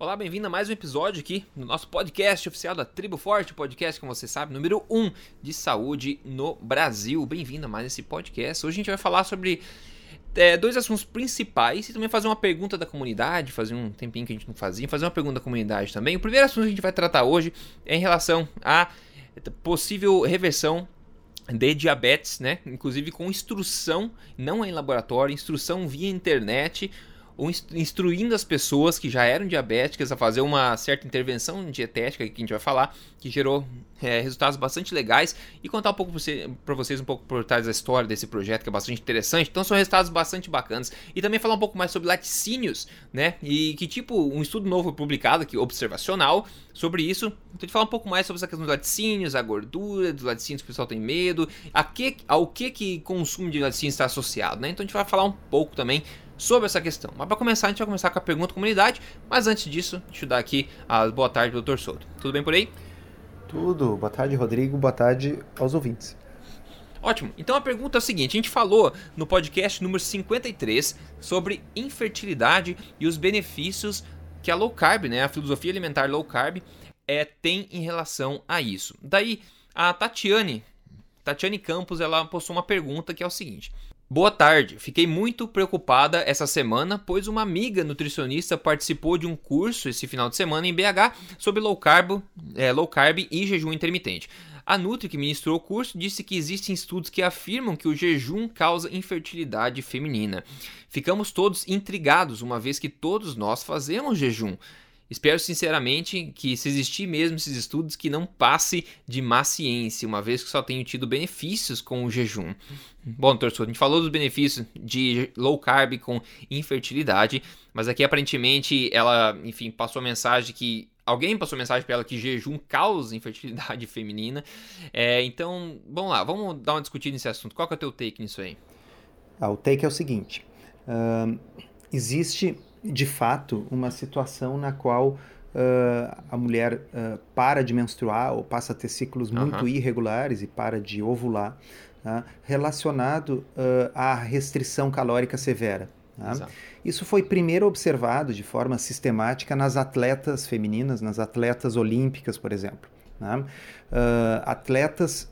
Olá, bem-vindo a mais um episódio aqui no nosso podcast oficial da Tribo Forte, podcast, como você sabe, número 1 um de saúde no Brasil. Bem-vindo a mais esse podcast. Hoje a gente vai falar sobre é, dois assuntos principais e também fazer uma pergunta da comunidade, fazer um tempinho que a gente não fazia, fazer uma pergunta da comunidade também. O primeiro assunto que a gente vai tratar hoje é em relação à possível reversão de diabetes, né? Inclusive com instrução, não em laboratório, instrução via internet instruindo as pessoas que já eram diabéticas a fazer uma certa intervenção dietética que a gente vai falar, que gerou é, resultados bastante legais e contar um pouco para vocês um pouco por trás da história desse projeto que é bastante interessante. Então são resultados bastante bacanas e também falar um pouco mais sobre laticínios, né? E que tipo um estudo novo publicado aqui observacional sobre isso. Então gente falar um pouco mais sobre essa questão dos laticínios, a gordura dos laticínios que o pessoal tem medo, a que, ao que que consumo de laticínios está associado, né? Então a gente vai falar um pouco também sobre essa questão. Mas para começar, a gente vai começar com a pergunta da comunidade. Mas antes disso, deixa eu dar aqui a boa tarde, doutor Souto. Tudo bem por aí? Tudo. Boa tarde, Rodrigo. Boa tarde aos ouvintes. Ótimo. Então a pergunta é a seguinte: a gente falou no podcast número 53 sobre infertilidade e os benefícios que a low carb, né, a filosofia alimentar low carb, é, tem em relação a isso. Daí a Tatiane, Tatiane Campos, ela postou uma pergunta que é o seguinte: Boa tarde. Fiquei muito preocupada essa semana, pois uma amiga nutricionista participou de um curso esse final de semana em BH sobre low carb, é, low carb e jejum intermitente. A Nutri, que ministrou o curso, disse que existem estudos que afirmam que o jejum causa infertilidade feminina. Ficamos todos intrigados, uma vez que todos nós fazemos jejum. Espero sinceramente que, se existir mesmo esses estudos, que não passe de má ciência, uma vez que só tenho tido benefícios com o jejum. Bom, torcedor, a gente falou dos benefícios de low carb com infertilidade, mas aqui aparentemente ela, enfim, passou a mensagem que alguém passou mensagem para ela que jejum causa infertilidade feminina. É, então, vamos lá, vamos dar uma discutida nesse assunto. Qual que é o teu take nisso aí? Ah, o take é o seguinte: uh, existe de fato, uma situação na qual uh, a mulher uh, para de menstruar ou passa a ter ciclos uhum. muito irregulares e para de ovular, tá? relacionado uh, à restrição calórica severa. Tá? Isso foi primeiro observado de forma sistemática nas atletas femininas, nas atletas olímpicas, por exemplo. Tá? atletas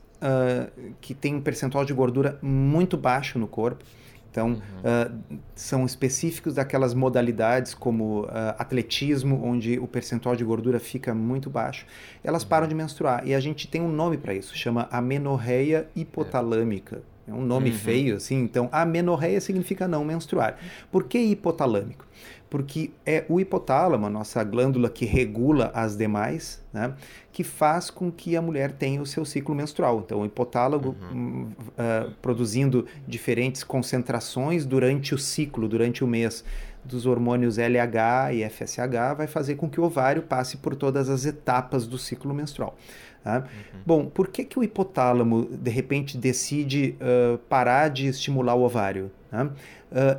que têm um percentual de gordura muito baixo no corpo, então, uhum. uh, são específicos daquelas modalidades como uh, atletismo, onde o percentual de gordura fica muito baixo. Elas uhum. param de menstruar. E a gente tem um nome para isso, chama amenorreia hipotalâmica. É um nome uhum. feio, assim. Então, amenorreia significa não menstruar. Por que hipotalâmico? Porque é o hipotálamo, a nossa glândula que regula as demais, né, que faz com que a mulher tenha o seu ciclo menstrual. Então, o hipotálamo uhum. uh, produzindo diferentes concentrações durante o ciclo, durante o mês dos hormônios LH e FSH, vai fazer com que o ovário passe por todas as etapas do ciclo menstrual. Tá? Uhum. Bom, por que, que o hipotálamo de repente decide uh, parar de estimular o ovário? Tá? Uh,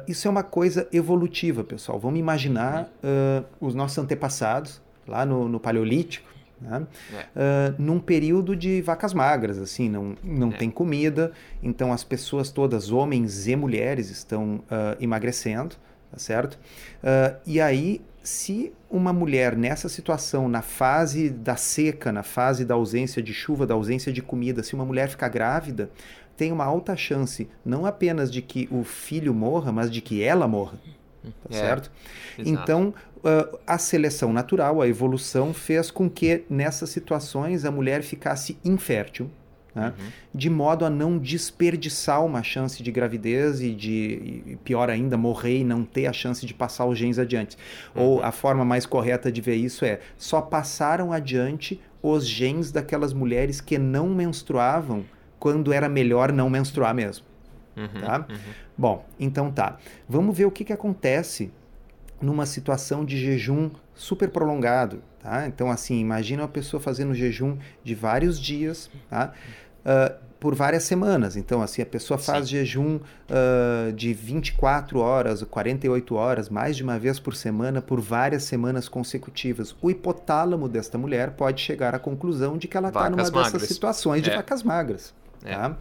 isso é uma coisa evolutiva, pessoal. Vamos imaginar uh, os nossos antepassados lá no, no Paleolítico, né? É. Uh, num período de vacas magras, assim, não, não é. tem comida, então as pessoas todas, homens e mulheres, estão uh, emagrecendo, tá certo? Uh, e aí, se uma mulher nessa situação, na fase da seca, na fase da ausência de chuva, da ausência de comida, se uma mulher ficar grávida, tem uma alta chance não apenas de que o filho morra, mas de que ela morra. Tá é, certo? Exato. Então, uh, a seleção natural, a evolução, fez com que nessas situações a mulher ficasse infértil. Né? Uhum. De modo a não desperdiçar uma chance de gravidez e de, e pior ainda, morrer e não ter a chance de passar os genes adiante. Uhum. Ou a forma mais correta de ver isso é: só passaram adiante os genes daquelas mulheres que não menstruavam quando era melhor não menstruar mesmo. Uhum, tá? Uhum. Bom, então tá. Vamos ver o que, que acontece numa situação de jejum super prolongado. Tá? Então, assim, imagina uma pessoa fazendo jejum de vários dias, tá? Uh, por várias semanas. Então, assim, a pessoa faz Sim. jejum uh, de 24 horas, 48 horas, mais de uma vez por semana, por várias semanas consecutivas. O hipotálamo desta mulher pode chegar à conclusão de que ela está numa magras. dessas situações de é. vacas magras. É. Tá?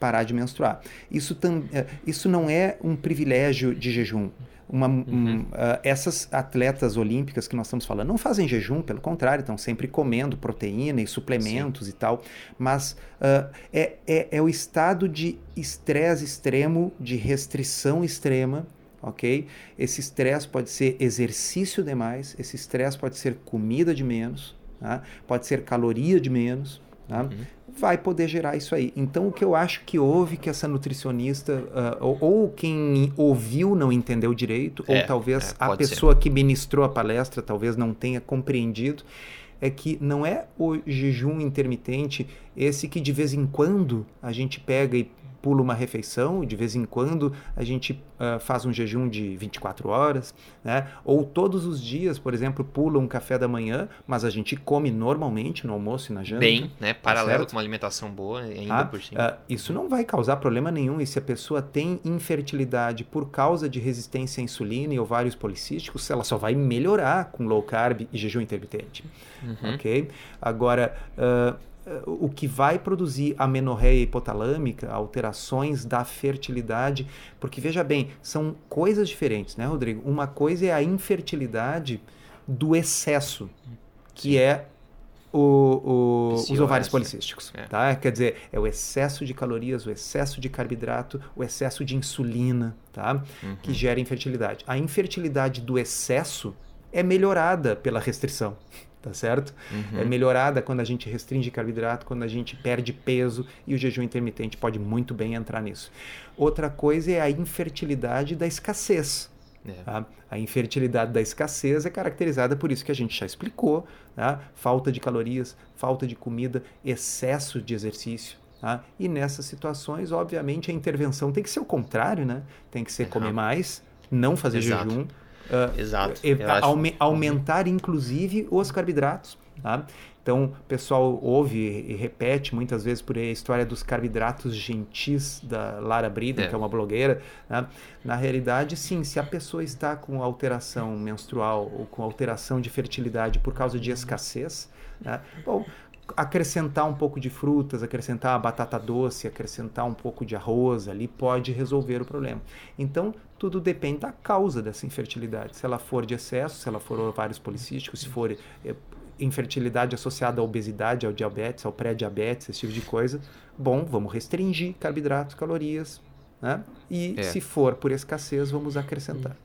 Parar de menstruar. Isso, tam, eh, isso não é um privilégio de jejum. Uma, uhum. um, uh, essas atletas olímpicas que nós estamos falando não fazem jejum, pelo contrário, estão sempre comendo proteína e suplementos Sim. e tal, mas uh, é, é, é o estado de estresse extremo, de restrição extrema, ok? Esse estresse pode ser exercício demais, esse estresse pode ser comida de menos, tá? pode ser caloria de menos, tá? Uhum vai poder gerar isso aí. Então, o que eu acho que houve que essa nutricionista, uh, ou, ou, quem ouviu não entendeu direito, é, ou talvez é, a pessoa ser. que ministrou a palestra talvez não tenha compreendido, é que não é o jejum intermitente esse que de vez em quando a gente pega e pula uma refeição, de vez em quando a gente uh, faz um jejum de 24 horas, né? ou todos os dias, por exemplo, pula um café da manhã, mas a gente come normalmente no almoço e na janta. Bem, né? Tá paralelo tá com uma alimentação boa ainda ah, por cima. Uh, isso não vai causar problema nenhum, e se a pessoa tem infertilidade por causa de resistência à insulina e ovários policísticos, ela só vai melhorar com low carb e jejum intermitente. Uhum. Ok? Agora, uh, o que vai produzir amenorreia hipotalâmica, alterações da fertilidade, porque veja bem, são coisas diferentes, né, Rodrigo? Uma coisa é a infertilidade do excesso, que Sim. é o, o, os ovários policísticos. É. Tá? Quer dizer, é o excesso de calorias, o excesso de carboidrato, o excesso de insulina, tá? Uhum. que gera infertilidade. A infertilidade do excesso é melhorada pela restrição tá certo? Uhum. É melhorada quando a gente restringe carboidrato, quando a gente perde peso e o jejum intermitente pode muito bem entrar nisso. Outra coisa é a infertilidade da escassez. É. Tá? A infertilidade da escassez é caracterizada por isso que a gente já explicou: tá? falta de calorias, falta de comida, excesso de exercício. Tá? E nessas situações, obviamente, a intervenção tem que ser o contrário, né? Tem que ser comer mais, não fazer Exato. jejum Uh, Exato. Aume, aumentar, inclusive, os carboidratos. Tá? Então, o pessoal ouve e repete muitas vezes por aí a história dos carboidratos gentis da Lara Brida, é. que é uma blogueira. Né? Na realidade, sim, se a pessoa está com alteração menstrual ou com alteração de fertilidade por causa de escassez, né? bom, acrescentar um pouco de frutas, acrescentar a batata doce, acrescentar um pouco de arroz ali pode resolver o problema. Então, tudo depende da causa dessa infertilidade. Se ela for de excesso, se ela for ovários policísticos, se for é, infertilidade associada à obesidade, ao diabetes, ao pré-diabetes, esse tipo de coisa, bom, vamos restringir carboidratos, calorias, né? E é. se for por escassez, vamos acrescentar.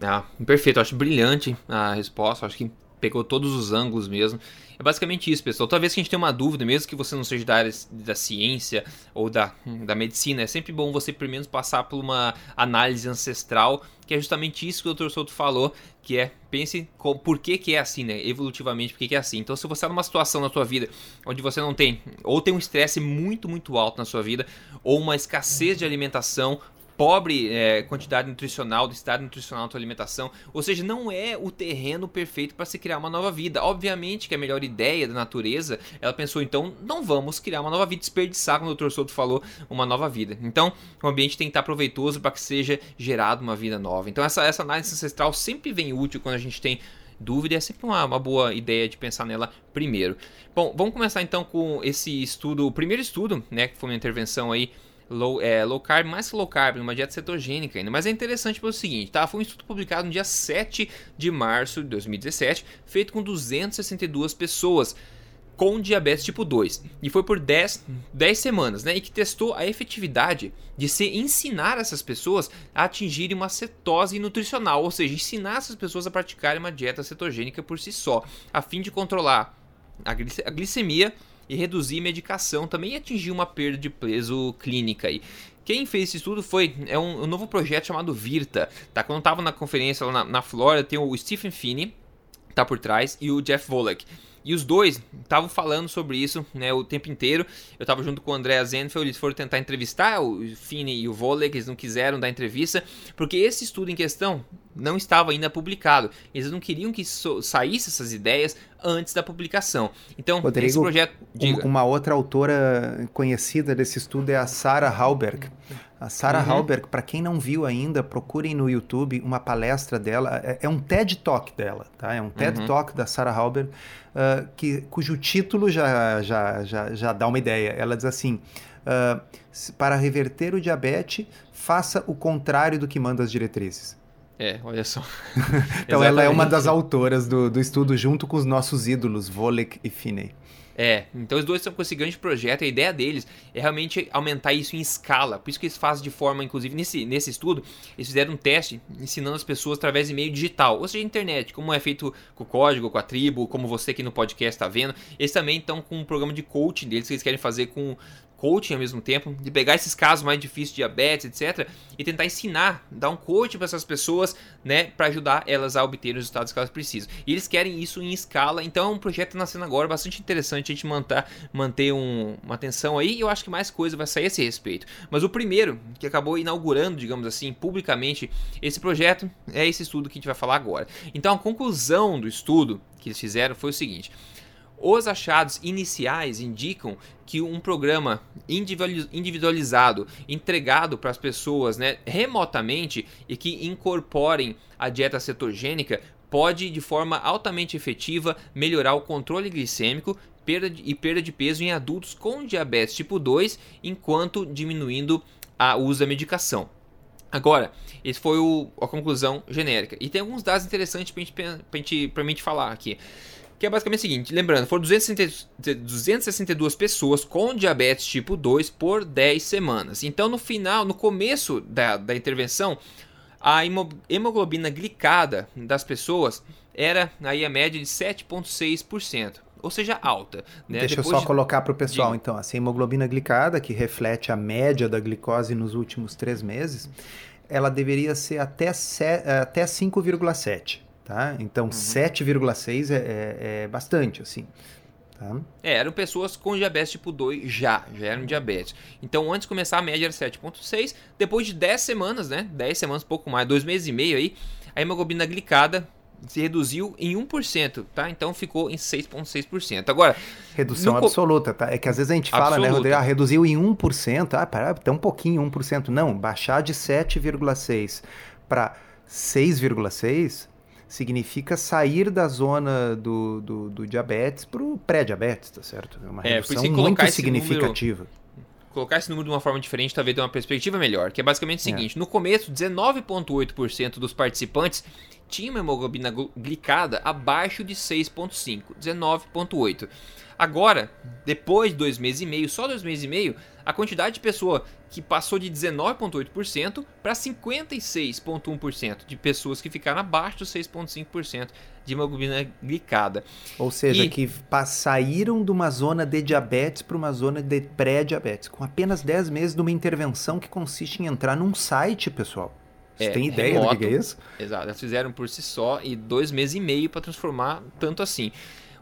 Ah, perfeito, acho brilhante a resposta, acho que pegou todos os ângulos mesmo. É basicamente isso, pessoal. Talvez que a gente tenha uma dúvida, mesmo que você não seja da área da ciência ou da, da medicina, é sempre bom você pelo menos passar por uma análise ancestral, que é justamente isso que o Dr. Souto falou, que é pense com, por que, que é assim, né? Evolutivamente, por que, que é assim. Então, se você está numa situação na sua vida onde você não tem, ou tem um estresse muito, muito alto na sua vida, ou uma escassez de alimentação, pobre é, quantidade nutricional, do estado nutricional da tua alimentação. Ou seja, não é o terreno perfeito para se criar uma nova vida. Obviamente que a melhor ideia da natureza, ela pensou, então, não vamos criar uma nova vida, desperdiçar, como o Dr. Souto falou, uma nova vida. Então, o ambiente tem que estar proveitoso para que seja gerada uma vida nova. Então, essa, essa análise ancestral sempre vem útil quando a gente tem dúvida, é sempre uma, uma, boa ideia de pensar nela primeiro. Bom, vamos começar então com esse estudo, o primeiro estudo, né, que foi uma intervenção aí low, é, low carb, mais low carb, numa dieta cetogênica ainda. Mas é interessante pelo seguinte, tá? Foi um estudo publicado no dia 7 de março de 2017, feito com 262 pessoas com diabetes tipo 2. E foi por 10, 10 semanas, né? E que testou a efetividade de se ensinar essas pessoas a atingirem uma cetose nutricional, ou seja, ensinar essas pessoas a praticarem uma dieta cetogênica por si só, a fim de controlar a, glicemia e reduzir medicação, também atingir uma perda de peso clínica aí. Quem fez esse estudo foi é um, um novo projeto chamado Virta, tá? Quando eu tava na conferência lá na, na Flórida, tem o Stephen Finney, tá por trás, e o Jeff Volek. E os dois estavam falando sobre isso né, o tempo inteiro. Eu estava junto com o André Zenfeld, eles foram tentar entrevistar o Fini e o Volek, eles não quiseram dar entrevista, porque esse estudo em questão não estava ainda publicado. Eles não queriam que saísse essas ideias antes da publicação. Então, Rodrigo, esse projeto. Diga. Uma outra autora conhecida desse estudo é a Sarah Halberg. A Sarah uhum. Halberg, para quem não viu ainda, procurem no YouTube uma palestra dela. É, é um TED Talk dela, tá? É um TED uhum. Talk da Sarah Halberg, uh, que, cujo título já, já, já, já dá uma ideia. Ela diz assim: uh, para reverter o diabetes, faça o contrário do que manda as diretrizes. É, olha só. então ela é uma das autoras do, do estudo junto com os nossos ídolos, Volek e Finney. É, então os dois estão com esse grande projeto. A ideia deles é realmente aumentar isso em escala. Por isso que eles fazem de forma, inclusive nesse, nesse estudo, eles fizeram um teste ensinando as pessoas através de meio digital, ou seja, internet, como é feito com o código, com a tribo, como você aqui no podcast está vendo. Eles também estão com um programa de coaching deles que eles querem fazer com coaching ao mesmo tempo, de pegar esses casos mais difíceis, diabetes, etc, e tentar ensinar, dar um coaching para essas pessoas, né, para ajudar elas a obter os resultados que elas precisam. E eles querem isso em escala, então é um projeto nascendo agora bastante interessante a gente manter, manter um, uma atenção aí, e eu acho que mais coisa vai sair a esse respeito. Mas o primeiro, que acabou inaugurando, digamos assim, publicamente esse projeto, é esse estudo que a gente vai falar agora. Então a conclusão do estudo que eles fizeram foi o seguinte: os achados iniciais indicam que um programa individualizado entregado para as pessoas né, remotamente e que incorporem a dieta cetogênica pode, de forma altamente efetiva, melhorar o controle glicêmico perda de, e perda de peso em adultos com diabetes tipo 2, enquanto diminuindo a uso da medicação. Agora, esse foi o, a conclusão genérica. E tem alguns dados interessantes para a gente, gente falar aqui que é basicamente o seguinte, lembrando, foram 262 pessoas com diabetes tipo 2 por 10 semanas. Então, no final, no começo da, da intervenção, a hemoglobina glicada das pessoas era aí a média de 7,6%. Ou seja, alta. Né? Deixa Depois eu só de... colocar para o pessoal, de... então. Assim, a hemoglobina glicada, que reflete a média da glicose nos últimos três meses, ela deveria ser até, até 5,7 tá? Então, uhum. 7,6 é, é, é, bastante, assim. Tá? É, eram pessoas com diabetes tipo 2 já, já eram diabetes. Então, antes de começar, a média era 7,6. Depois de 10 semanas, né? 10 semanas, pouco mais, 2 meses e meio aí, a hemoglobina glicada se reduziu em 1%, tá? Então ficou em 6,6%. Agora. Redução no... absoluta, tá? É que às vezes a gente fala, né, absoluta. né, Rodrigo? Ah, reduziu em 1%. Ah, até um pouquinho, 1%. Não, baixar de 7,6% para 6,6% significa sair da zona do, do, do diabetes para o pré-diabetes, tá certo? É uma é, redução muito significativa. Número, colocar esse número de uma forma diferente talvez dê uma perspectiva melhor, que é basicamente o é. seguinte, é. no começo 19.8% dos participantes tinham uma hemoglobina glicada abaixo de 6.5, 19.8. Agora, depois de dois meses e meio, só dois meses e meio, a quantidade de pessoa que passou de 19,8% para 56,1% de pessoas que ficaram abaixo dos 6,5% de hemoglobina glicada. Ou seja, e... que saíram de uma zona de diabetes para uma zona de pré-diabetes, com apenas 10 meses de uma intervenção que consiste em entrar num site, pessoal. Você é, tem ideia remoto, do que é isso? Exato, elas fizeram por si só e dois meses e meio para transformar tanto assim.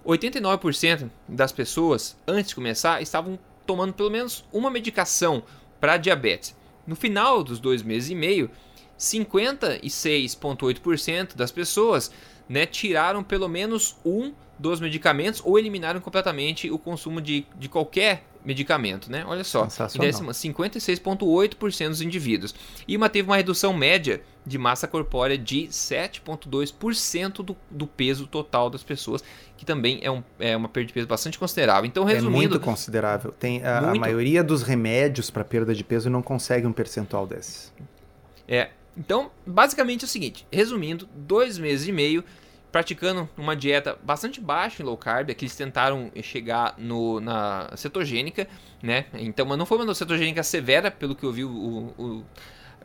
89% das pessoas, antes de começar, estavam tomando pelo menos uma medicação para diabetes. No final dos dois meses e meio, 56,8% das pessoas né, tiraram pelo menos um dos medicamentos ou eliminaram completamente o consumo de, de qualquer medicamento, né? Olha só, 56,8% dos indivíduos. E uma, teve uma redução média de massa corpórea de 7,2% do, do peso total das pessoas, que também é, um, é uma perda de peso bastante considerável. Então, resumindo... É muito considerável. Tem a, muito... a maioria dos remédios para perda de peso não consegue um percentual desses. É, então, basicamente é o seguinte, resumindo, dois meses e meio praticando uma dieta bastante baixa em low carb, é que eles tentaram chegar no, na cetogênica, né? Então, mas não foi uma cetogênica severa, pelo que eu vi o, o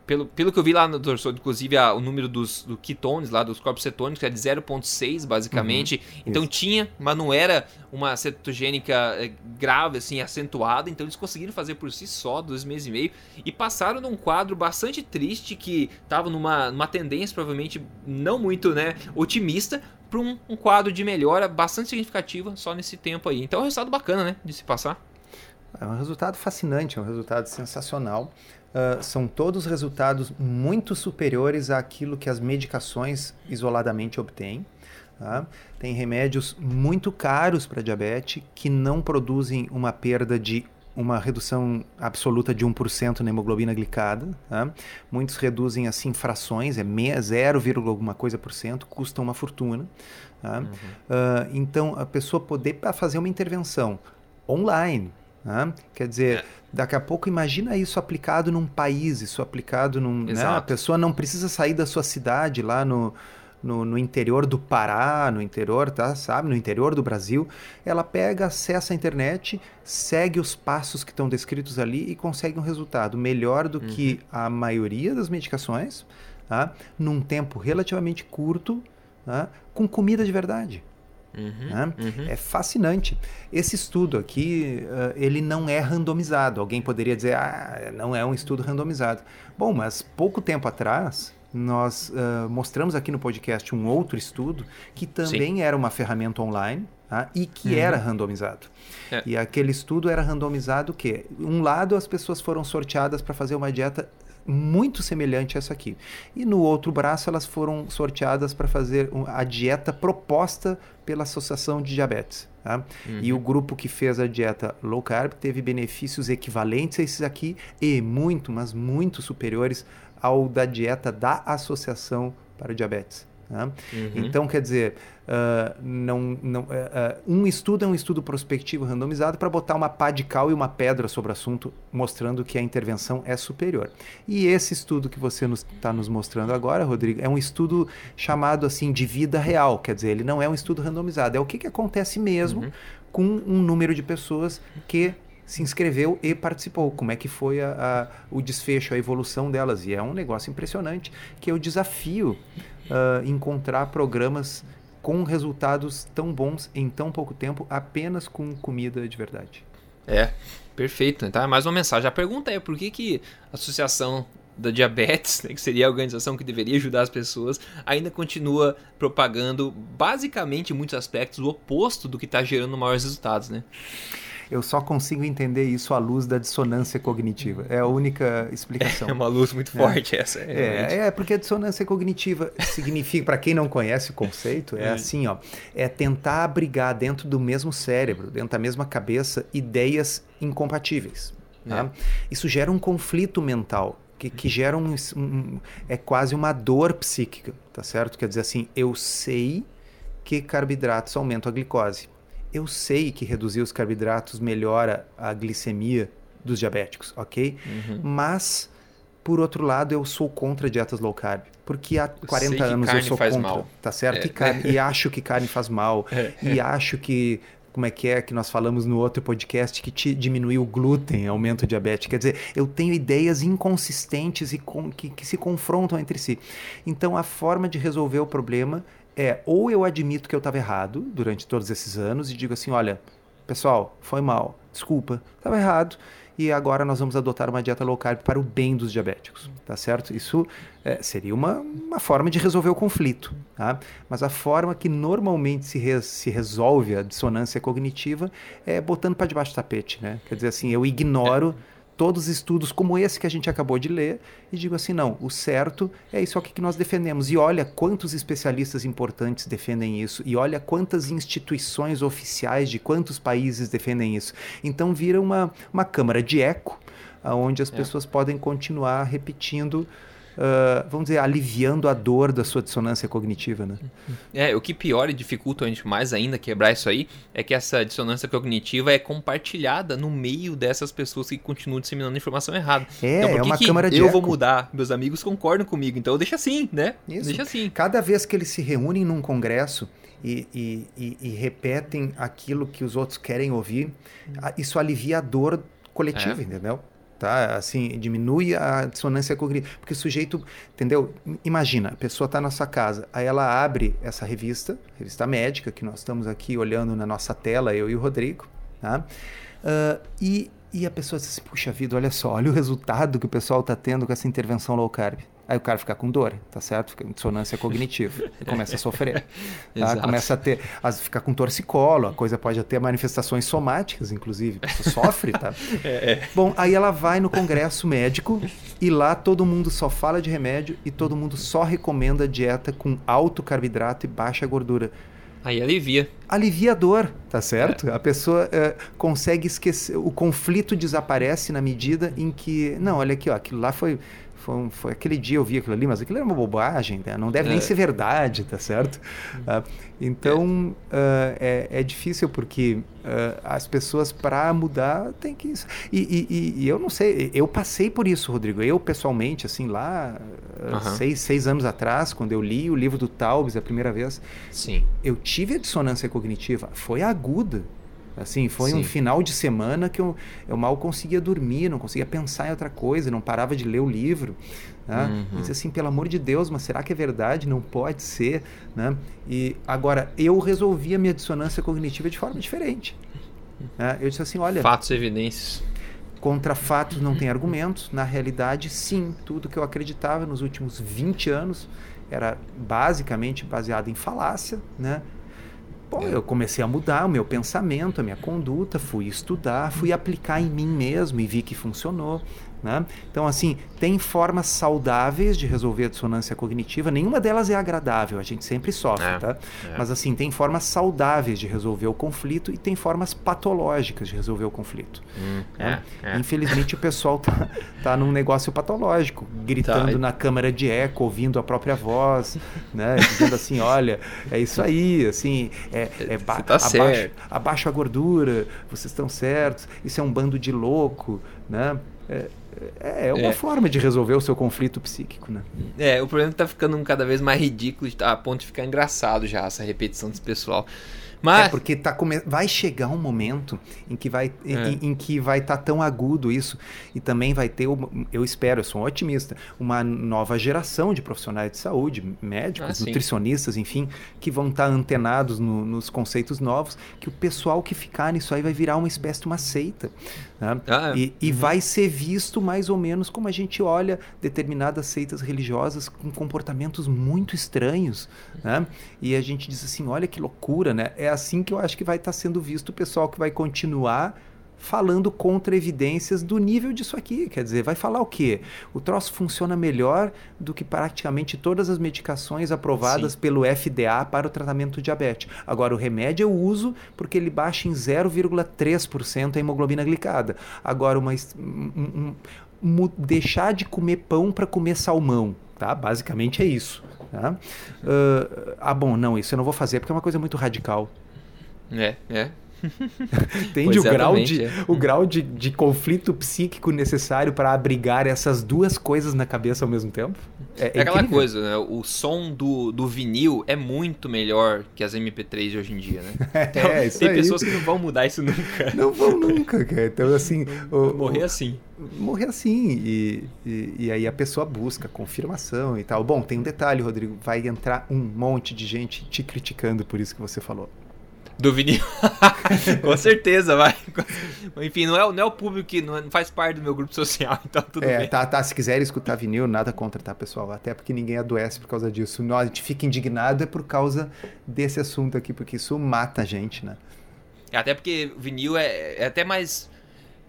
pelo, pelo que eu vi lá no dorsal, inclusive a, o número dos do ketones lá, dos corpos cetônicos, é de 0,6 basicamente. Uhum, então isso. tinha, mas não era uma cetogênica eh, grave, assim, acentuada. Então eles conseguiram fazer por si só, dois meses e meio, e passaram num quadro bastante triste que estava numa, numa tendência provavelmente não muito né, otimista, para um, um quadro de melhora bastante significativa só nesse tempo aí. Então é um resultado bacana, né, de se passar. É um resultado fascinante, é um resultado sensacional. Uh, são todos resultados muito superiores àquilo que as medicações isoladamente obtêm. Tá? Tem remédios muito caros para diabetes que não produzem uma perda de uma redução absoluta de 1% na hemoglobina glicada. Tá? Muitos reduzem assim frações, é 0, alguma coisa por cento, custa uma fortuna. Tá? Uhum. Uh, então, a pessoa poder fazer uma intervenção online, Né? Quer dizer, é. Daqui a pouco imagina isso aplicado num país, isso aplicado num. Né? A pessoa não precisa sair da sua cidade lá no, no, no, interior do Pará, no interior, tá, sabe, no interior do Brasil, ela pega, acessa a internet, segue os passos que estão descritos ali e consegue um resultado melhor do uhum. que a maioria das medicações, tá, num tempo relativamente curto, tá, com comida de verdade. Uhum, né? uhum. É fascinante. Esse estudo aqui, uh, ele não é randomizado. Alguém poderia dizer, ah, não é um estudo randomizado. Bom, mas pouco tempo atrás, nós uh, mostramos aqui no podcast um outro estudo que também Sim. era uma ferramenta online tá? e que uhum. era randomizado. É. E aquele estudo era randomizado que um lado as pessoas foram sorteadas para fazer uma dieta muito semelhante a essa aqui. E no outro braço elas foram sorteadas para fazer a dieta proposta pela Associação de Diabetes. Tá? Uhum. E o grupo que fez a dieta low carb teve benefícios equivalentes a esses aqui e muito, mas muito superiores ao da dieta da Associação para Diabetes. Né? Uhum. Então, quer dizer, uh, não, não, uh, uh, um estudo é um estudo prospectivo randomizado para botar uma pá de cal e uma pedra sobre o assunto, mostrando que a intervenção é superior. E esse estudo que você está nos, tá nos mostrando agora, Rodrigo, é um estudo chamado assim de vida real, quer dizer, ele não é um estudo randomizado, é o que, que acontece mesmo uhum. com um número de pessoas que se inscreveu e participou. Como é que foi a, a, o desfecho, a evolução delas. E é um negócio impressionante que eu desafio uh, encontrar programas com resultados tão bons em tão pouco tempo, apenas com comida de verdade. É, perfeito. Então é mais uma mensagem. A pergunta é por que, que a Associação da Diabetes, né, que seria a organização que deveria ajudar as pessoas, ainda continua propagando basicamente em muitos aspectos o oposto do que está gerando maiores resultados, né? Eu só consigo entender isso à luz da dissonância cognitiva. É a única explicação. É uma luz muito é. forte essa. É, é, é, porque a dissonância cognitiva significa, para quem não conhece o conceito, é, é assim, ó, é tentar abrigar dentro do mesmo cérebro, dentro da mesma cabeça, ideias incompatíveis. Tá? É. Isso gera um conflito mental. Que, que gera um, um, é quase uma dor psíquica, tá certo? Quer dizer assim, eu sei que carboidratos aumentam a glicose eu sei que reduzir os carboidratos melhora a glicemia dos diabéticos, ok? Uhum. Mas, por outro lado, eu sou contra dietas low carb. Porque há 40 anos eu sou contra, mal. tá certo? É. E, carne, e, acho que carne faz mal. É. E acho que como é que é que nós falamos no outro podcast que te diminuir o glúten aumenta o diabetes. Quer dizer, eu tenho ideias inconsistentes e com, que, que se confrontam entre si. Então, a forma de resolver o problema é ou eu admito que eu estava errado durante todos esses anos e digo assim, olha, pessoal, foi mal, desculpa, estava errado e agora nós vamos adotar uma dieta low carb para o bem dos diabéticos, tá certo? Isso é, seria uma, uma forma de resolver o conflito, tá? Mas a forma que normalmente se, res, se resolve a dissonância cognitiva é botando para debaixo do tapete, né? Quer dizer assim, eu ignoro... É todos estudos como esse que a gente acabou de ler e digo assim, não, o certo é isso aqui que nós defendemos. E olha quantos especialistas importantes defendem isso, e olha quantas instituições oficiais de quantos países defendem isso. Então vira uma, uma câmara de eco, onde as é. pessoas podem continuar repetindo uh, vamos dizer, aliviando a dor da sua dissonância cognitiva, né? É, o que pior e dificulta a gente mais ainda quebrar isso aí é que essa dissonância cognitiva é compartilhada no meio dessas pessoas que continuam disseminando informação errada. É, então, por é que uma que câmara de eu eco? vou mudar? Meus amigos concordam comigo, então deixa assim, né? Isso. Deixa assim. Cada vez que eles se reúnem num congresso, e, e, e, e, repetem aquilo que os outros querem ouvir, isso alivia a dor coletiva, é. entendeu? Tá? Assim, diminui a dissonância cognitiva, porque o sujeito, entendeu? Imagina, a pessoa está na sua casa, aí ela abre essa revista, revista médica, que nós estamos aqui olhando na nossa tela, eu e o Rodrigo, tá? Uh, e, e a pessoa diz assim, puxa vida, olha só, olha o resultado que o pessoal está tendo com essa intervenção low carb. Aí o cara fica com dor, tá certo? Fica com dissonância cognitiva. começa a sofrer. Tá? Começa a ter. A ficar com torcicolo, a coisa pode ter manifestações somáticas, inclusive. A pessoa sofre, tá? É, é. Bom, aí ela vai no congresso médico e lá todo mundo só fala de remédio e todo mundo só recomenda dieta com alto carboidrato e baixa gordura. Aí alivia. Alivia a dor, tá certo? É. A pessoa é, consegue esquecer. O conflito desaparece na medida em que. Não, olha aqui, ó, aquilo lá foi foi, um, foi aquele dia eu vi aquilo ali, mas aquilo era uma bobagem, né? não deve é. nem ser verdade, tá certo? Uh, então uh, é, é difícil porque uh, as pessoas para mudar tem que e, e, e, eu não sei, eu passei por isso, Rodrigo. Eu pessoalmente, assim lá seis, seis anos atrás, quando eu li o livro do Taubes a primeira vez, sim, eu tive a dissonância cognitiva, foi aguda. Assim, foi Sim. um final de semana que eu, eu mal conseguia dormir, não conseguia pensar em outra coisa, não parava de ler o livro. Né? Uhum. Disse assim, pelo amor de Deus, mas será que é verdade? Não pode ser. Né? E agora, eu resolvi a minha dissonância cognitiva de forma diferente. Né? Eu disse assim, olha... Fatos e evidências. Contra fatos não tem argumentos. Na realidade, sim, tudo que eu acreditava nos últimos 20 anos era basicamente baseado em falácia, né? Pô, eu comecei a mudar o meu pensamento, a minha conduta, fui estudar, fui aplicar em mim mesmo e vi que funcionou. Né? Então, assim, tem formas saudáveis de resolver a dissonância cognitiva. Nenhuma delas é agradável, a gente sempre sofre, é, tá? É. Mas, assim, tem formas saudáveis de resolver o conflito e tem formas patológicas de resolver o conflito. Hum, né? é, é. Infelizmente, o pessoal tá, tá num negócio patológico, gritando tá. na câmara de eco, ouvindo a própria voz, né? Dizendo assim, olha, é isso aí, assim, é, é ba tá abaixo, abaixo a gordura, vocês estão certos, isso é um bando de louco, né? É, é, é uma é. forma de resolver o seu conflito psíquico, né? É, o problema é que tá ficando cada vez mais ridículo, a ponto de ficar engraçado já essa repetição desse pessoal. Mas... É porque tá come... vai chegar um momento em que vai é. em, em, que vai estar tá tão agudo isso e também vai ter, eu espero, eu sou um otimista, uma nova geração de profissionais de saúde, médicos, ah, nutricionistas, enfim, que vão estar tá antenados no, nos conceitos novos, que o pessoal que ficar nisso aí vai virar uma espécie de uma seita. Né? Ah, é. E, e uhum. vai ser visto mais ou menos como a gente olha determinadas seitas religiosas com comportamentos muito estranhos. Né? E a gente diz assim: olha que loucura, né? É assim que eu acho que vai estar tá sendo visto o pessoal que vai continuar falando contra evidências do nível disso aqui. Quer dizer, vai falar o quê? O troço funciona melhor do que praticamente todas as medicações aprovadas Sim. pelo FDA para o tratamento do diabetes. Agora, o remédio eu uso porque ele baixa em 0,3% a hemoglobina glicada. Agora, uma, um, um, deixar de comer pão para comer salmão. Tá? Basicamente é isso. Uh, ah, bom, não, isso eu não vou fazer porque é uma coisa muito radical. É, é. Entende o grau, de, é. o grau de, de conflito psíquico necessário para abrigar essas duas coisas na cabeça ao mesmo tempo? É, é aquela coisa, né? O som do, do vinil é muito melhor que as MP3 de hoje em dia, né? Então, é, isso tem aí. pessoas que não vão mudar isso nunca. Não vão nunca, cara. Então, assim. O, morrer assim. Morrer assim. E, e, e, aí a pessoa busca confirmação e tal. Bom, tem um detalhe, Rodrigo. Vai entrar um monte de gente te criticando por isso que você falou. Do vinil. Com certeza, vai. Enfim, não é, não é o público que não faz parte do meu grupo social, então tudo é, bem. Tá, tá. Se quiser escutar vinil, nada contra, tá, pessoal? Até porque ninguém adoece por causa disso. Nós, a gente fica indignado é por causa desse assunto aqui, porque isso mata a gente, né? Até porque vinil é, é até mais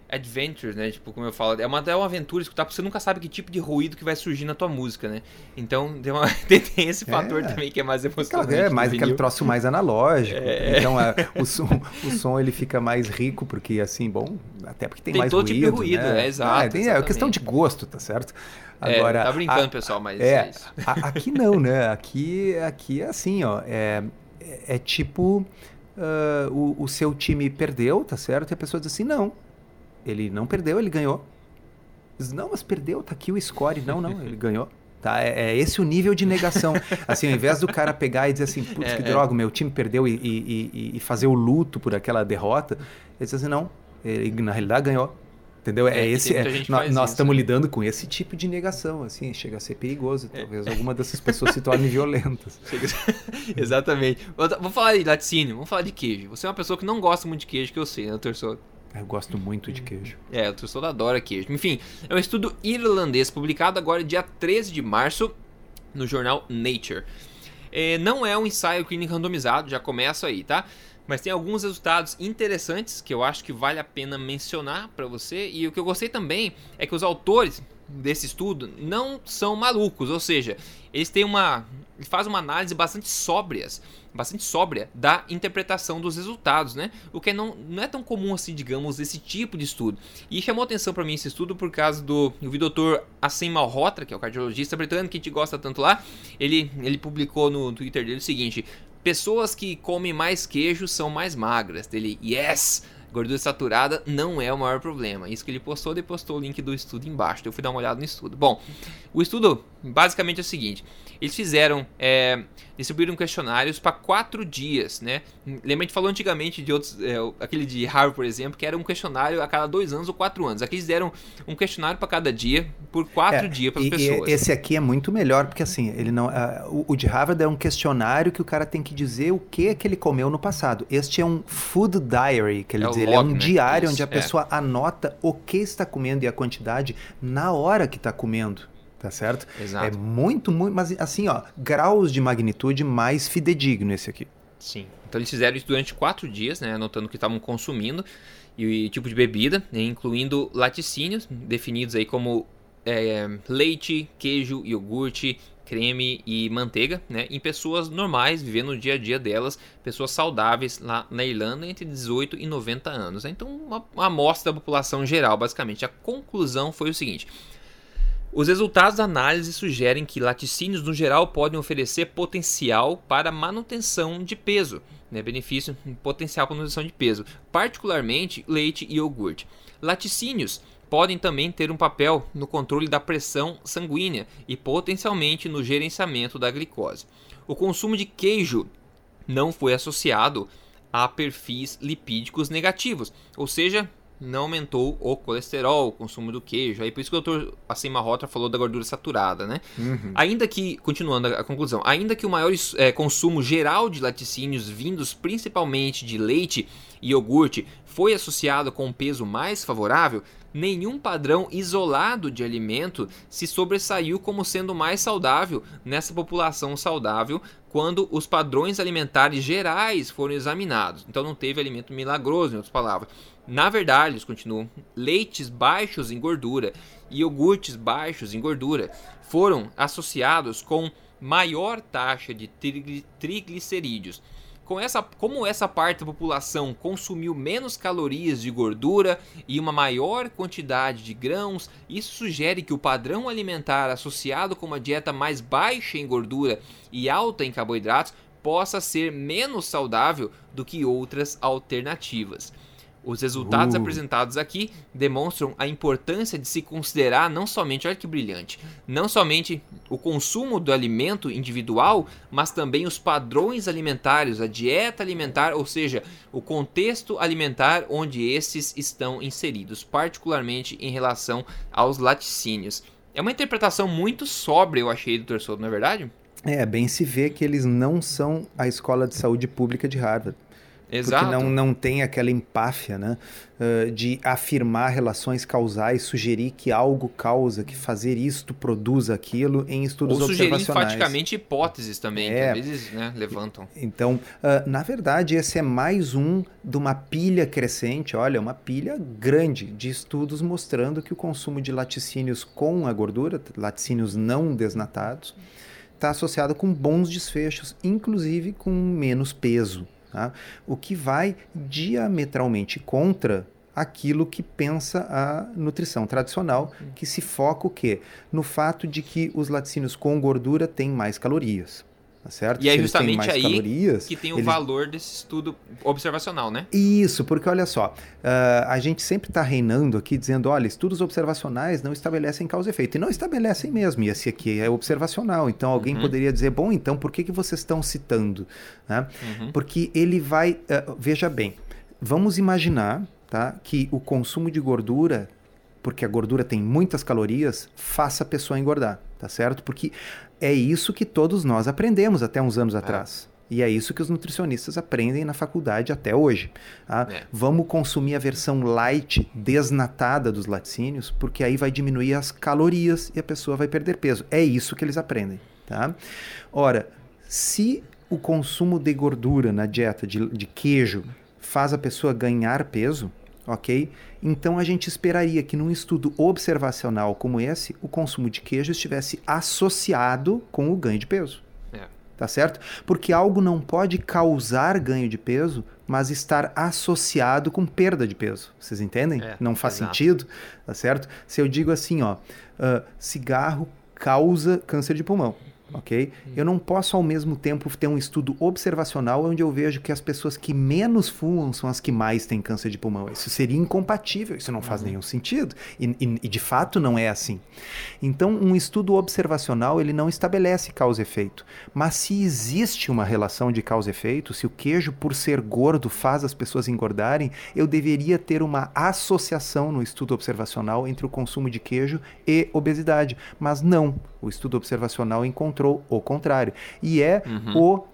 adventures, né? Tipo, como eu falo, é uma, é uma aventura escutar, porque você nunca sabe que tipo de ruído que vai surgir na tua música, né? Então tem, uma, tem esse fator é. também que é mais emocionante. É, mais aquele troço mais analógico. É. Então é, o, som, o som ele fica mais rico, porque assim, bom, até porque tem, tem mais todo ruído. Tipo de ruído, né? é exato. Ah, tem, é questão de gosto, tá certo? É, Agora, tá brincando, a, pessoal, mas é, é isso. A, aqui não, né? Aqui, aqui é assim, ó. É, é tipo. Uh, o, o seu time perdeu, tá certo? E a pessoa diz assim: não, ele não perdeu, ele ganhou. Diz, não, mas perdeu, tá aqui o score. Não, não, ele ganhou. Tá? É, é, esse o nível de negação. Assim, ao invés do cara pegar e dizer assim, putz, é, que é. droga, meu time perdeu e, e, e, fazer o luto por aquela derrota, ele diz assim, não, ele na realidade ganhou. Entendeu? É, é esse. É, nós, nós estamos lidando com esse tipo de negação, assim, chega a ser perigoso. É. Talvez alguma dessas pessoas se tornem violentas. Exatamente. Vou falar de laticínio, vamos falar de queijo. Você é uma pessoa que não gosta muito de queijo, que eu sei, né, Souto? Eu gosto muito de queijo. É, o torcedor adora queijo. Enfim, é um estudo irlandês publicado agora dia 13 de março no jornal Nature. É, não é um ensaio clínico randomizado, já começa aí, tá? Mas tem alguns resultados interessantes que eu acho que vale a pena mencionar para você. E o que eu gostei também é que os autores desse estudo não são malucos, ou seja, eles têm uma, eles fazem uma análise bastante sóbrias bastante sóbria da interpretação dos resultados, né? O que não, não é tão comum assim, digamos, esse tipo de estudo. E chamou atenção para mim esse estudo por causa do o Dr. Asim Malhotra, que é o cardiologista britânico que a gente gosta tanto lá. Ele, ele publicou no Twitter dele o seguinte: pessoas que comem mais queijo são mais magras. Ele, yes! Gordura saturada não é o maior problema. Isso que ele postou, ele postou o link do estudo embaixo. Eu fui dar uma olhada no estudo. Bom, o estudo basicamente é o seguinte: eles fizeram, é, distribuíram questionários para quatro dias, né? Lembra, a gente falou antigamente de outros, é, aquele de Harvard, por exemplo, que era um questionário a cada dois anos ou quatro anos. Aqui eles deram um questionário para cada dia, por quatro é, dias para as pessoas. esse aqui é muito melhor, porque assim, ele não, uh, o, o, de Harvard é um questionário que o cara tem que dizer o que, que ele comeu no passado. Este é um food diary, que ele é diz, ele é um né? diário Isso, onde a é. pessoa anota o que está comendo e a quantidade na hora que está comendo tá certo? Exato. É muito, muito, mas assim, ó, graus de magnitude mais fidedigno esse aqui. Sim. Então eles fizeram isso durante quatro dias, né, anotando o que estavam consumindo e o tipo de bebida, né, incluindo laticínios, definidos aí como é, leite, queijo, iogurte, creme e manteiga, né, em pessoas normais, vivendo o dia a dia delas, pessoas saudáveis lá na Irlanda entre 18 e 90 anos. Né? Então, uma, uma amostra da população geral, basicamente. A conclusão foi o seguinte: os resultados da análise sugerem que laticínios no geral podem oferecer potencial para manutenção de peso, né? benefício potencial para manutenção de peso, particularmente leite e iogurte. Laticínios podem também ter um papel no controle da pressão sanguínea e potencialmente no gerenciamento da glicose. O consumo de queijo não foi associado a perfis lipídicos negativos, ou seja, não aumentou o colesterol, o consumo do queijo. Aí por isso que o doutor Acima Rota falou da gordura saturada, né? Uhum. Ainda que, continuando a, conclusão, ainda que o maior é, consumo geral de laticínios vindos principalmente de leite e iogurte foi associado com um peso mais favorável, nenhum padrão isolado de alimento se sobressaiu como sendo mais saudável nessa população saudável quando os padrões alimentares gerais foram examinados. Então não teve alimento milagroso, em outras palavras. Na verdade, eles continuam, leites baixos em gordura e iogurtes baixos em gordura foram associados com maior taxa de triglicerídeos com essa, como essa parte da população consumiu menos calorias de gordura e uma maior quantidade de grãos, isso sugere que o padrão alimentar associado com uma dieta mais baixa em gordura e alta em carboidratos possa ser menos saudável do que outras alternativas. Os resultados uh. apresentados aqui demonstram a importância de se considerar não somente, olha que brilhante, não somente o consumo do alimento individual, mas também os padrões alimentares, a dieta alimentar, ou seja, o contexto alimentar onde esses estão inseridos, particularmente em relação aos laticínios. É uma interpretação muito sóbria, eu achei, doutor Souto, não é verdade? É, bem se vê que eles não são a escola de saúde pública de Harvard. Exato. Porque não, não tem aquela empáfia né, uh, de afirmar relações causais, sugerir que algo causa, que fazer isto produz aquilo em estudos Ou sugerir enfaticamente hipóteses também, é. que às vezes né, levantam. Então, uh, na verdade, esse é mais um de uma pilha crescente, olha, uma pilha grande de estudos mostrando que o consumo de laticínios com a gordura, laticínios não desnatados, está associado com bons desfechos, inclusive com menos peso. Tá? O que vai diametralmente contra aquilo que pensa a nutrição tradicional, que se foca o quê? No fato de que os laticínios com gordura têm mais calorias. Tá certo? E é justamente aí calorias, que tem o eles... valor desse estudo observacional, né? Isso, porque olha só, uh, a gente sempre está reinando aqui dizendo, olha, estudos observacionais não estabelecem causa e efeito. E não estabelecem mesmo, e esse aqui é observacional. Então alguém uhum. poderia dizer, bom, então por que, que vocês estão citando? Né? Uhum. Porque ele vai, uh, veja bem, vamos imaginar tá, que o consumo de gordura porque a gordura tem muitas calorias, faça a pessoa engordar, tá certo? Porque é isso que todos nós aprendemos até uns anos é. atrás. E é isso que os nutricionistas aprendem na faculdade até hoje. Tá? É. Vamos consumir a versão light, desnatada dos laticínios, porque aí vai diminuir as calorias e a pessoa vai perder peso. É isso que eles aprendem. Tá? Ora, se o consumo de gordura na dieta de, de queijo faz a pessoa ganhar peso, ok? Então a gente esperaria que num estudo observacional como esse, o consumo de queijo estivesse associado com o ganho de peso. É. tá certo? Porque algo não pode causar ganho de peso, mas estar associado com perda de peso. Vocês entendem? É, não faz exato. sentido, tá certo? Se eu digo assim, ó, uh, cigarro causa câncer de pulmão ok? Eu não posso ao mesmo tempo ter um estudo observacional onde eu vejo que as pessoas que menos fumam são as que mais têm câncer de pulmão. Isso seria incompatível, isso não faz uhum. nenhum sentido e, e, e, de fato não é assim. Então, um estudo observacional ele não estabelece causa efeito, mas se existe uma relação de causa e efeito, se o queijo por ser gordo faz as pessoas engordarem, eu deveria ter uma associação no estudo observacional entre o consumo de queijo e obesidade, mas não. O estudo observacional encontrou o contrário. E é uhum. o,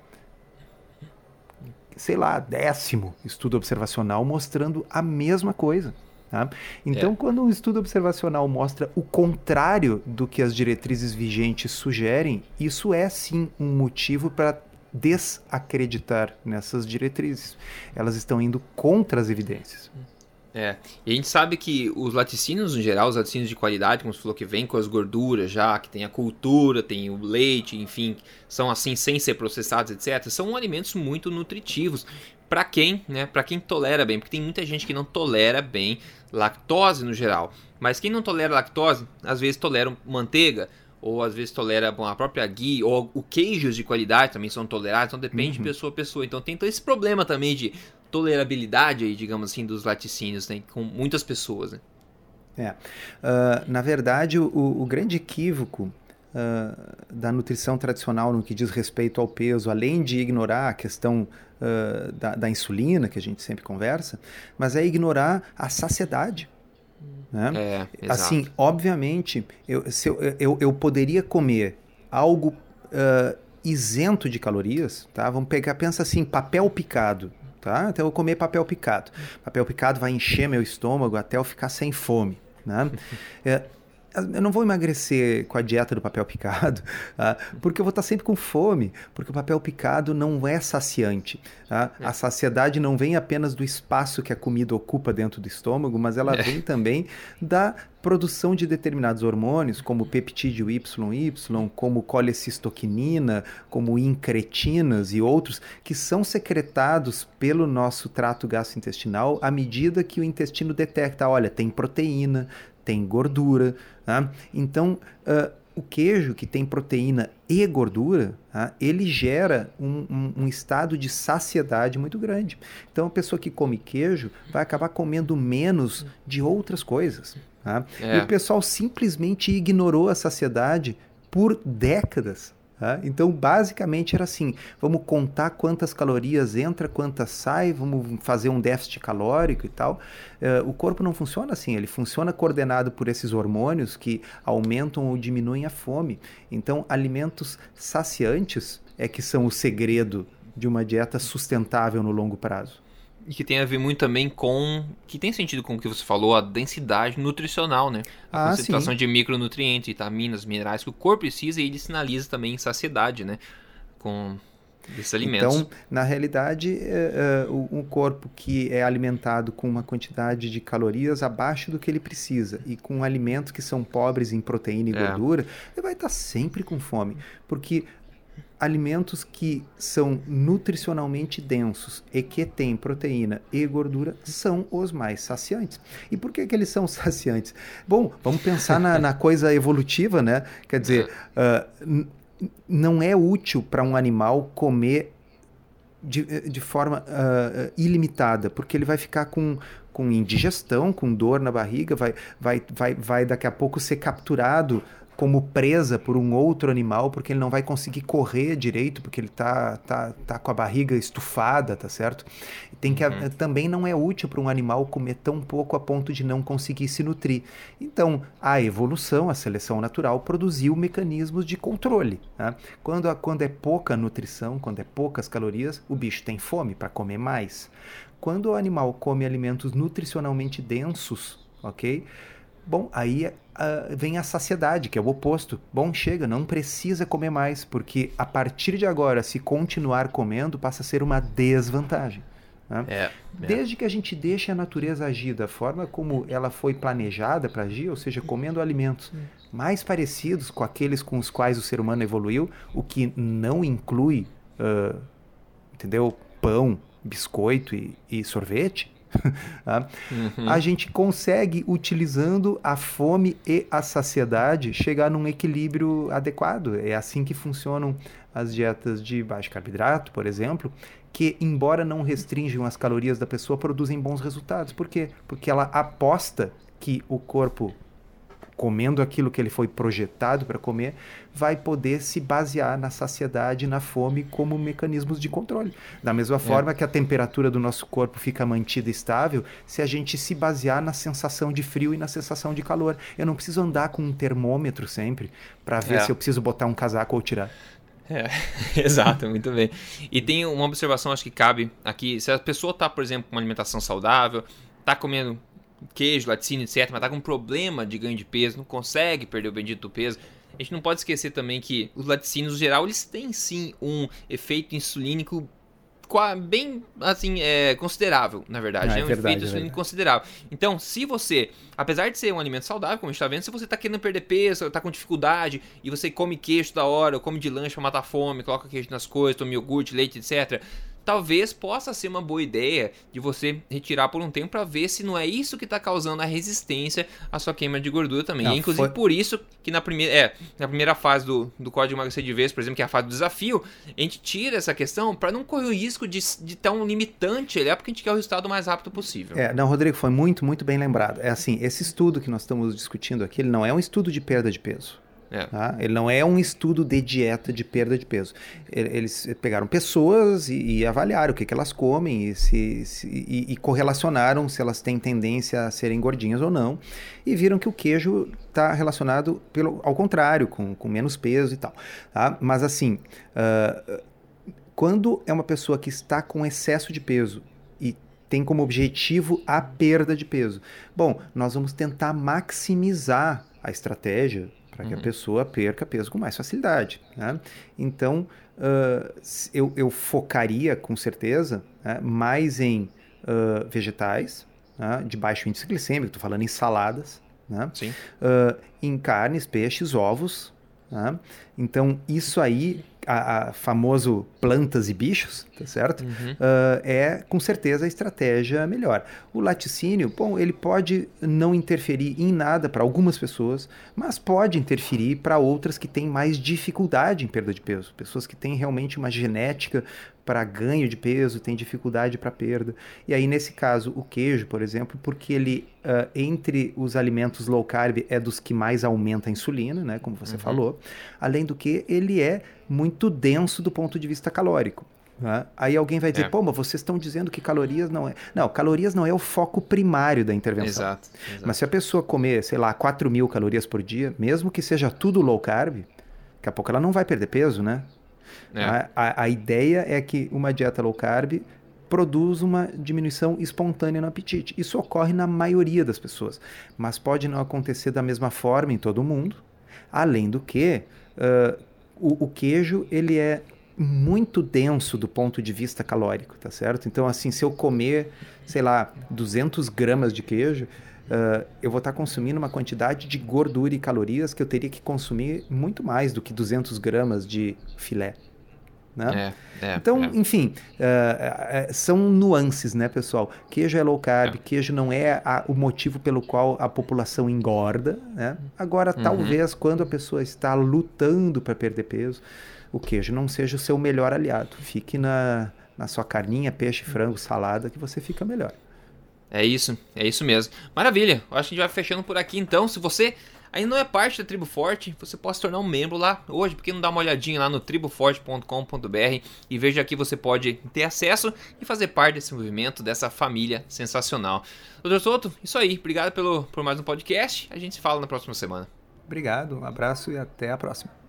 sei lá, décimo estudo observacional mostrando a mesma coisa. Tá? Então, é. quando um estudo observacional mostra o contrário do que as diretrizes vigentes sugerem, isso é sim um motivo para desacreditar nessas diretrizes. Elas estão indo contra as evidências. É, e a gente sabe que os laticínios, no geral, os laticínios de qualidade, como você falou, que vem com as gorduras já, que tem a cultura, tem o leite, enfim, são assim, sem ser processados, etc., são alimentos muito nutritivos para quem, né, para quem tolera bem, porque tem muita gente que não tolera bem lactose no geral. Mas quem não tolera lactose, às vezes tolera manteiga, ou às vezes tolera bom, a própria ghee, ou o queijos de qualidade também são tolerados, então depende uhum. de pessoa a pessoa. Então tem todo esse problema também de tolerabilidade aí, digamos assim, dos laticínios, né? Com muitas pessoas, né? É. Uh, na verdade, o, o grande equívoco uh, da nutrição tradicional no que diz respeito ao peso, além de ignorar a questão uh, da, da, insulina, que a gente sempre conversa, mas é ignorar a saciedade. Né? É, assim, obviamente, eu, se eu, eu, eu poderia comer algo isento de calorias, tá? Vamos pegar, pensa assim, papel picado tá? Então eu comer papel picado. Papel picado vai encher meu estômago até eu ficar sem fome, né? É, eu não vou emagrecer com a dieta do papel picado, tá? porque eu vou estar sempre com fome, porque o papel picado não é saciante. Tá? É. A saciedade não vem apenas do espaço que a comida ocupa dentro do estômago, mas ela é. vem também da produção de determinados hormônios, como peptídeo YY, como colecistoquinina, como incretinas e outros, que são secretados pelo nosso trato gastrointestinal à medida que o intestino detecta, olha, tem proteína, tem gordura. Tá? Então, uh, o queijo, que tem proteína e gordura, tá? ele gera um, um, um, estado de saciedade muito grande. Então, a pessoa que come queijo vai acabar comendo menos de outras coisas. Tá? É. E o pessoal simplesmente ignorou a saciedade por décadas. Tá? Então, basicamente era assim: vamos contar quantas calorias entra, quantas sai, vamos fazer um déficit calórico e tal. Uh, o corpo não funciona assim, ele funciona coordenado por esses hormônios que aumentam ou diminuem a fome. Então, alimentos saciantes é que são o segredo de uma dieta sustentável no longo prazo. E que tem a ver muito também com. Que tem sentido com o que você falou, a densidade nutricional, né? A ah, concentração sim. de micronutrientes, vitaminas, minerais que o corpo precisa e ele sinaliza também saciedade, né? Com esses alimentos. Então, na realidade, é, é, um corpo que é alimentado com uma quantidade de calorias abaixo do que ele precisa e com alimentos que são pobres em proteína e é. gordura, ele vai estar sempre com fome. Porque alimentos que são nutricionalmente densos e que têm proteína e gordura são os mais saciantes. E por que, que eles são saciantes? Bom, vamos pensar na, na coisa evolutiva, né? Quer dizer, uh, não é útil para um animal comer de, de forma uh, ilimitada, porque ele vai ficar com, com indigestão, com dor na barriga, vai, vai, vai, vai daqui a pouco ser capturado como presa por um outro animal, porque ele não vai conseguir correr direito, porque ele tá, tá, tá com a barriga estufada, tá certo? Tem que uhum. também não é útil para um animal comer tão pouco a ponto de não conseguir se nutrir. Então, a evolução, a seleção natural produziu mecanismos de controle. Né? Quando, a, quando é pouca nutrição, quando é poucas calorias, o bicho tem fome para comer mais. Quando o animal come alimentos nutricionalmente densos, ok? Bom, aí uh, vem a saciedade, que é o oposto. Bom, chega, não precisa comer mais, porque a partir de agora, se continuar comendo, passa a ser uma desvantagem. Né? É, é. Desde que a gente deixe a natureza agir da forma como ela foi planejada para agir, ou seja, comendo alimentos mais parecidos com aqueles com os quais o ser humano evoluiu, o que não inclui, uh, entendeu? Pão, biscoito e, e sorvete. Tá? uhum. A gente consegue, utilizando a fome e a saciedade, chegar num equilíbrio adequado. É assim que funcionam as dietas de baixo carboidrato, por exemplo, que, embora não restringam as calorias da pessoa, produzem bons resultados. Por quê? Porque ela aposta que o corpo comendo aquilo que ele foi projetado para comer, vai poder se basear na saciedade, na fome como mecanismos de controle. Da mesma é. forma é. que a temperatura do nosso corpo fica mantida estável se a gente se basear na sensação de frio e na sensação de calor. Eu não preciso andar com um termômetro sempre para ver é. se eu preciso botar um casaco ou tirar. É, exato, muito bem. E tem uma observação, acho que cabe aqui. Se a pessoa está, por exemplo, com uma alimentação saudável, está comendo queijo, laticínio, etc., mas tá com um problema de ganho de peso, não consegue perder o bendito peso. A gente não pode esquecer também que os laticínios, no geral, eles têm sim um efeito insulínico bem assim é, considerável, na verdade. Ah, é, é um verdade, efeito insulínico considerável. Então, se você, apesar de ser um alimento saudável, como a gente está vendo, se você está querendo perder peso, está com dificuldade e você come queijo da hora, ou come de lanche para matar fome, coloca queijo nas coisas, toma iogurte, leite, etc talvez possa ser uma boa ideia de você retirar por um tempo para ver se não é isso que está causando a resistência à sua queima de gordura também. E, inclusive foi... por isso que na primeira, é, na primeira fase do, do código emagrecer de vez, por exemplo, que é a fase do desafio, a gente tira essa questão para não correr o risco de, de ter um limitante, é porque a gente quer o resultado o mais rápido possível. É, não, Rodrigo, foi muito, muito bem lembrado. É assim, esse estudo que nós estamos discutindo aqui, ele não é um estudo de perda de peso. É. Tá? Ele não é um estudo de dieta de perda de peso. Eles pegaram pessoas e, e avaliaram o que, que elas comem e, se, se e, e, correlacionaram se elas têm tendência a serem gordinhas ou não. E viram que o queijo está relacionado pelo, ao contrário, com, com menos peso e tal. Tá? Mas assim, uh, quando é uma pessoa que está com excesso de peso e tem como objetivo a perda de peso, bom, nós vamos tentar maximizar a estratégia para que uhum. a pessoa perca peso com mais facilidade. Né? Então, uh, eu, eu, focaria com certeza né, mais em uh, vegetais né, de baixo índice glicêmico, estou falando em saladas, né? uh, em carnes, peixes, ovos. Né? Então, isso aí a, a, famoso plantas e bichos, tá certo? Uhum. Uh, é com certeza a estratégia melhor. O laticínio, bom, ele pode não interferir em nada para algumas pessoas, mas pode interferir para outras que têm mais dificuldade em perda de peso, pessoas que têm realmente uma genética para ganho de peso, tem dificuldade para perda. E aí, nesse caso, o queijo, por exemplo, porque ele, uh, entre os alimentos low carb, é dos que mais aumenta a insulina, né, como você uhum. falou. Além do que, ele é muito denso do ponto de vista calórico. Né? Aí alguém vai dizer, é. pô, mas vocês estão dizendo que calorias não é. Não, calorias não é o foco primário da intervenção. Exato, exato. Mas se a pessoa comer, sei lá, 4 mil calorias por dia, mesmo que seja tudo low carb, daqui a pouco ela não vai perder peso, né? É. A, a, a, ideia é que uma dieta low carb produz uma diminuição espontânea no apetite. Isso ocorre na maioria das pessoas, mas pode não acontecer da mesma forma em todo mundo. Além do que, uh, o, o queijo ele é muito denso do ponto de vista calórico, tá certo? Então, assim, se eu comer, sei lá, 200 gramas de queijo, uh, eu vou estar tá consumindo uma quantidade de gordura e calorias que eu teria que consumir muito mais do que 200 gramas de filé. Né? É, é, então, é. enfim, uh, são nuances, né, pessoal? Queijo é low carb, é. queijo não é a, o motivo pelo qual a população engorda. Né? Agora, uhum. talvez quando a pessoa está lutando para perder peso, o queijo não seja o seu melhor aliado. Fique na, na sua carninha, peixe, frango, salada, que você fica melhor. É isso, é isso mesmo. Maravilha, eu acho que a gente vai fechando por aqui então. Se você ainda não é parte da Tribo Forte, você pode se tornar um membro lá hoje, porque não dá uma olhadinha lá no triboforte.com.br e veja que você pode ter acesso e fazer parte desse movimento, dessa família sensacional. Doutor Soto, isso aí. Obrigado pelo, por mais um podcast. A gente se fala na próxima semana. Obrigado, um abraço e até a próxima.